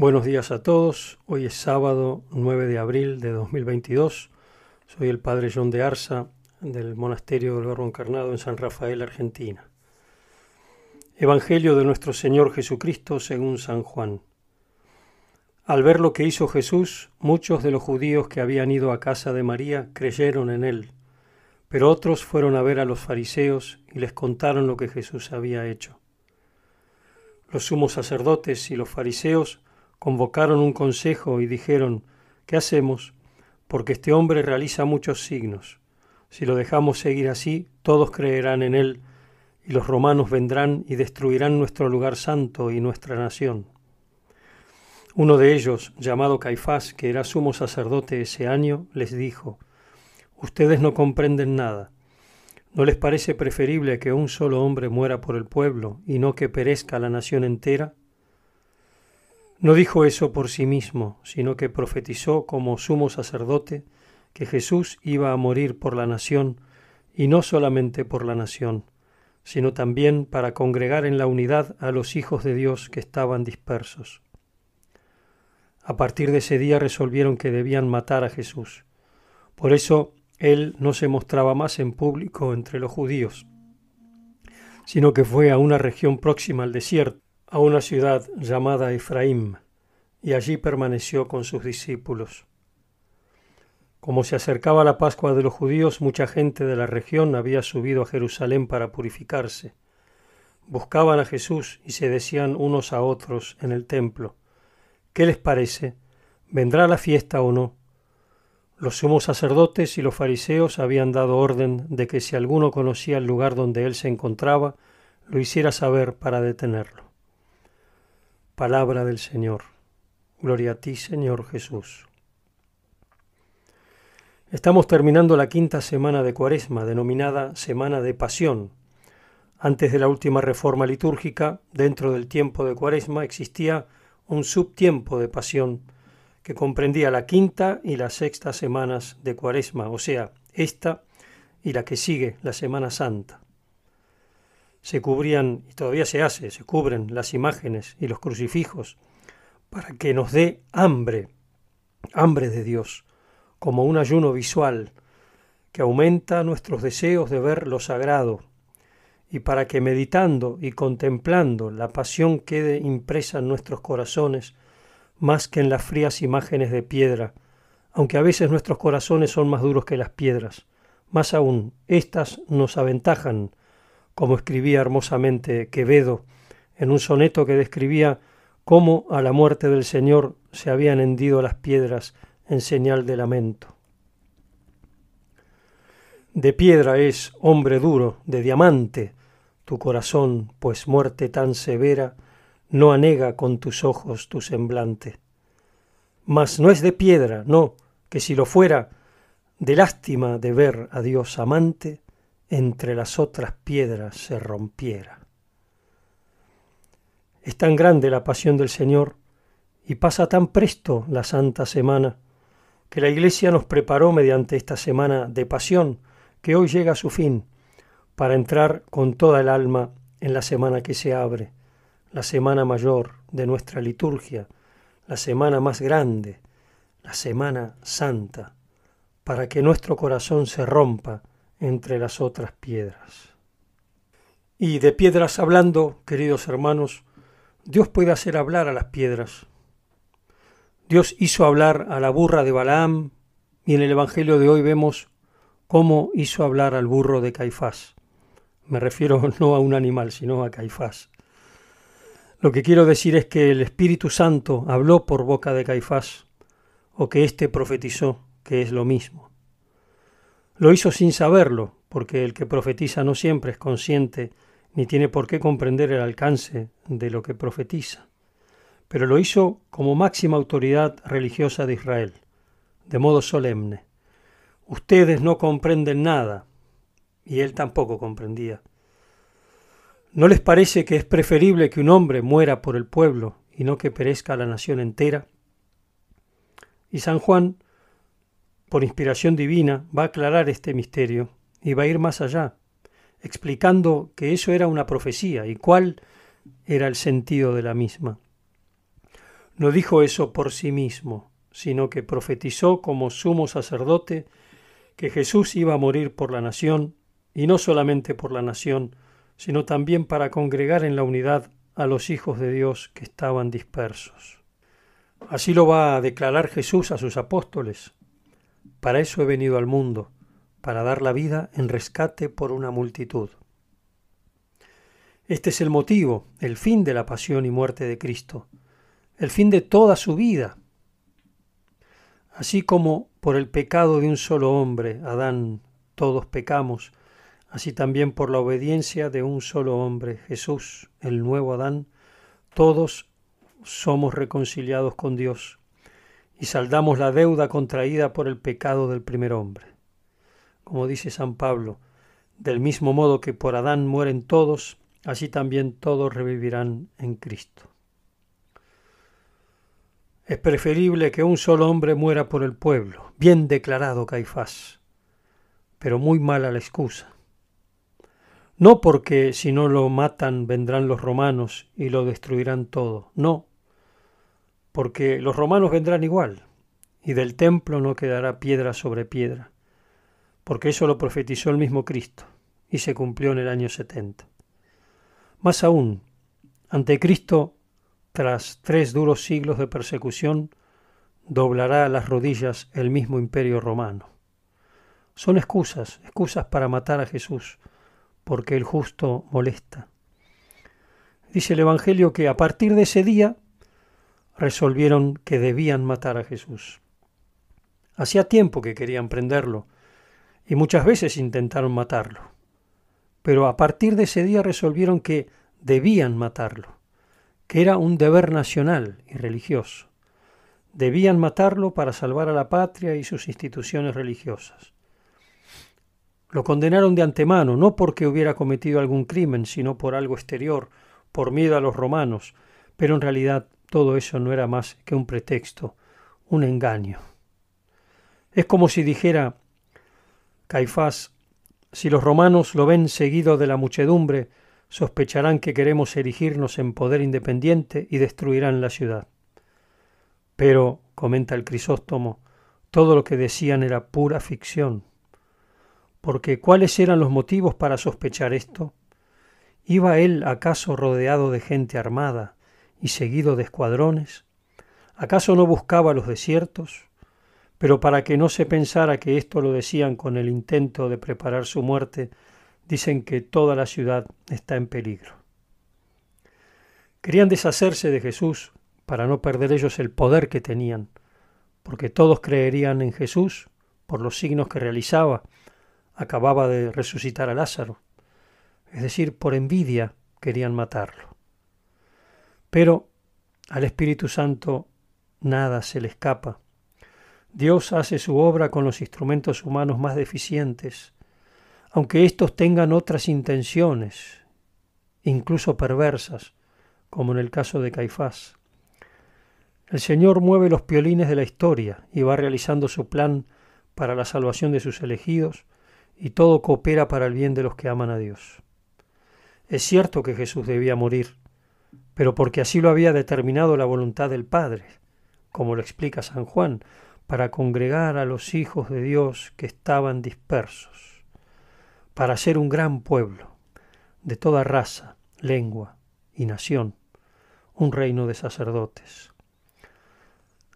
Buenos días a todos. Hoy es sábado 9 de abril de 2022. Soy el padre John de Arza del Monasterio del Verbo Encarnado en San Rafael, Argentina. Evangelio de nuestro Señor Jesucristo según San Juan. Al ver lo que hizo Jesús, muchos de los judíos que habían ido a casa de María creyeron en él, pero otros fueron a ver a los fariseos y les contaron lo que Jesús había hecho. Los sumos sacerdotes y los fariseos convocaron un consejo y dijeron, ¿qué hacemos? Porque este hombre realiza muchos signos. Si lo dejamos seguir así, todos creerán en él, y los romanos vendrán y destruirán nuestro lugar santo y nuestra nación. Uno de ellos, llamado Caifás, que era sumo sacerdote ese año, les dijo, Ustedes no comprenden nada. ¿No les parece preferible que un solo hombre muera por el pueblo y no que perezca la nación entera? No dijo eso por sí mismo, sino que profetizó como sumo sacerdote que Jesús iba a morir por la nación, y no solamente por la nación, sino también para congregar en la unidad a los hijos de Dios que estaban dispersos. A partir de ese día resolvieron que debían matar a Jesús. Por eso él no se mostraba más en público entre los judíos, sino que fue a una región próxima al desierto, a una ciudad llamada Efraín, y allí permaneció con sus discípulos. Como se acercaba la Pascua de los judíos, mucha gente de la región había subido a Jerusalén para purificarse. Buscaban a Jesús y se decían unos a otros en el templo, ¿qué les parece? ¿Vendrá la fiesta o no? Los sumos sacerdotes y los fariseos habían dado orden de que si alguno conocía el lugar donde él se encontraba, lo hiciera saber para detenerlo. Palabra del Señor. Gloria a ti, Señor Jesús. Estamos terminando la quinta semana de Cuaresma, denominada Semana de Pasión. Antes de la última reforma litúrgica, dentro del tiempo de Cuaresma existía un subtiempo de Pasión, que comprendía la quinta y la sexta semanas de Cuaresma, o sea, esta y la que sigue, la Semana Santa. Se cubrían, y todavía se hace, se cubren las imágenes y los crucifijos para que nos dé hambre, hambre de Dios, como un ayuno visual que aumenta nuestros deseos de ver lo sagrado, y para que meditando y contemplando la pasión quede impresa en nuestros corazones, más que en las frías imágenes de piedra, aunque a veces nuestros corazones son más duros que las piedras. Más aún, éstas nos aventajan, como escribía hermosamente Quevedo en un soneto que describía cómo a la muerte del Señor se habían hendido las piedras en señal de lamento. De piedra es, hombre duro, de diamante, tu corazón, pues muerte tan severa, no anega con tus ojos tu semblante. Mas no es de piedra, no, que si lo fuera, de lástima de ver a Dios amante, entre las otras piedras se rompiera. Es tan grande la pasión del Señor y pasa tan presto la santa semana, que la Iglesia nos preparó mediante esta semana de pasión que hoy llega a su fin, para entrar con toda el alma en la semana que se abre la semana mayor de nuestra liturgia, la semana más grande, la semana santa, para que nuestro corazón se rompa entre las otras piedras. Y de piedras hablando, queridos hermanos, Dios puede hacer hablar a las piedras. Dios hizo hablar a la burra de Balaam y en el Evangelio de hoy vemos cómo hizo hablar al burro de Caifás. Me refiero no a un animal, sino a Caifás. Lo que quiero decir es que el Espíritu Santo habló por boca de Caifás, o que éste profetizó, que es lo mismo. Lo hizo sin saberlo, porque el que profetiza no siempre es consciente ni tiene por qué comprender el alcance de lo que profetiza, pero lo hizo como máxima autoridad religiosa de Israel, de modo solemne. Ustedes no comprenden nada, y él tampoco comprendía. ¿No les parece que es preferible que un hombre muera por el pueblo y no que perezca la nación entera? Y San Juan, por inspiración divina, va a aclarar este misterio y va a ir más allá, explicando que eso era una profecía y cuál era el sentido de la misma. No dijo eso por sí mismo, sino que profetizó como sumo sacerdote que Jesús iba a morir por la nación, y no solamente por la nación, sino también para congregar en la unidad a los hijos de Dios que estaban dispersos. Así lo va a declarar Jesús a sus apóstoles. Para eso he venido al mundo, para dar la vida en rescate por una multitud. Este es el motivo, el fin de la pasión y muerte de Cristo, el fin de toda su vida. Así como por el pecado de un solo hombre, Adán, todos pecamos, así también por la obediencia de un solo hombre, Jesús, el nuevo Adán, todos somos reconciliados con Dios y saldamos la deuda contraída por el pecado del primer hombre. Como dice San Pablo, del mismo modo que por Adán mueren todos, así también todos revivirán en Cristo. Es preferible que un solo hombre muera por el pueblo, bien declarado Caifás, pero muy mala la excusa. No porque si no lo matan vendrán los romanos y lo destruirán todo, no, porque los romanos vendrán igual, y del templo no quedará piedra sobre piedra, porque eso lo profetizó el mismo Cristo, y se cumplió en el año setenta. Más aún, ante Cristo tras tres duros siglos de persecución, doblará a las rodillas el mismo imperio romano. Son excusas, excusas para matar a Jesús, porque el justo molesta. Dice el Evangelio que a partir de ese día resolvieron que debían matar a Jesús. Hacía tiempo que querían prenderlo y muchas veces intentaron matarlo, pero a partir de ese día resolvieron que debían matarlo que era un deber nacional y religioso. Debían matarlo para salvar a la patria y sus instituciones religiosas. Lo condenaron de antemano, no porque hubiera cometido algún crimen, sino por algo exterior, por miedo a los romanos, pero en realidad todo eso no era más que un pretexto, un engaño. Es como si dijera Caifás, si los romanos lo ven seguido de la muchedumbre, sospecharán que queremos erigirnos en poder independiente y destruirán la ciudad. Pero, comenta el Crisóstomo, todo lo que decían era pura ficción. Porque ¿cuáles eran los motivos para sospechar esto? ¿Iba él acaso rodeado de gente armada y seguido de escuadrones? ¿Acaso no buscaba los desiertos? Pero para que no se pensara que esto lo decían con el intento de preparar su muerte, dicen que toda la ciudad está en peligro. Querían deshacerse de Jesús para no perder ellos el poder que tenían, porque todos creerían en Jesús por los signos que realizaba. Acababa de resucitar a Lázaro. Es decir, por envidia querían matarlo. Pero al Espíritu Santo nada se le escapa. Dios hace su obra con los instrumentos humanos más deficientes aunque éstos tengan otras intenciones, incluso perversas, como en el caso de Caifás. El Señor mueve los piolines de la historia y va realizando su plan para la salvación de sus elegidos, y todo coopera para el bien de los que aman a Dios. Es cierto que Jesús debía morir, pero porque así lo había determinado la voluntad del Padre, como lo explica San Juan, para congregar a los hijos de Dios que estaban dispersos para ser un gran pueblo, de toda raza, lengua y nación, un reino de sacerdotes.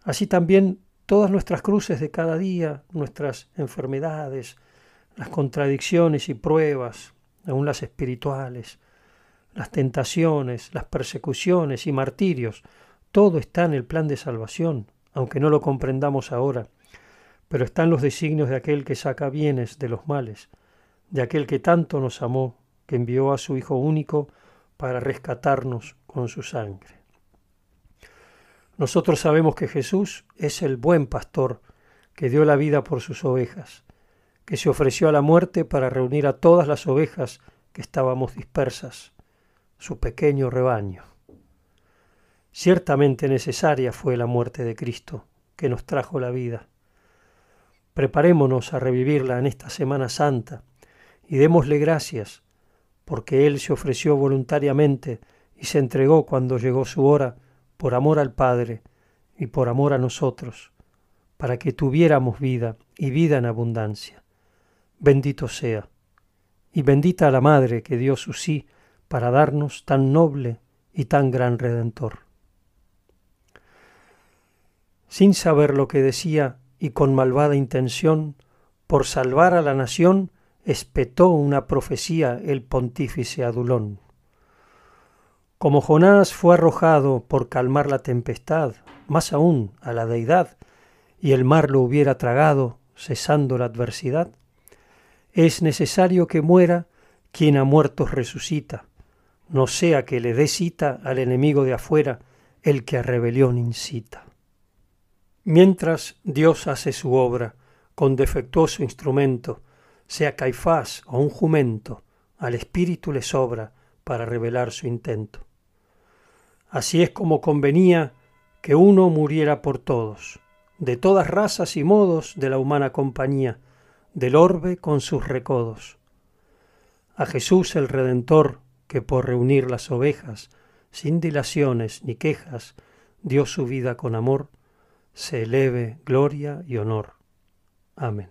Así también todas nuestras cruces de cada día, nuestras enfermedades, las contradicciones y pruebas, aun las espirituales, las tentaciones, las persecuciones y martirios, todo está en el plan de salvación, aunque no lo comprendamos ahora, pero están los designios de aquel que saca bienes de los males, de aquel que tanto nos amó, que envió a su Hijo único para rescatarnos con su sangre. Nosotros sabemos que Jesús es el buen pastor que dio la vida por sus ovejas, que se ofreció a la muerte para reunir a todas las ovejas que estábamos dispersas, su pequeño rebaño. Ciertamente necesaria fue la muerte de Cristo, que nos trajo la vida. Preparémonos a revivirla en esta Semana Santa, y démosle gracias, porque Él se ofreció voluntariamente y se entregó cuando llegó su hora, por amor al Padre, y por amor a nosotros, para que tuviéramos vida y vida en abundancia. Bendito sea, y bendita la Madre que dio su sí para darnos tan noble y tan gran Redentor. Sin saber lo que decía y con malvada intención, por salvar a la nación, espetó una profecía el pontífice Adulón. Como Jonás fue arrojado por calmar la tempestad, más aún a la deidad, y el mar lo hubiera tragado, cesando la adversidad, es necesario que muera quien a muertos resucita, no sea que le dé cita al enemigo de afuera el que a rebelión incita. Mientras Dios hace su obra con defectuoso instrumento, sea Caifás o un jumento, al espíritu le sobra para revelar su intento. Así es como convenía que uno muriera por todos, de todas razas y modos de la humana compañía, del orbe con sus recodos. A Jesús el Redentor, que por reunir las ovejas, sin dilaciones ni quejas, dio su vida con amor, se eleve gloria y honor. Amén.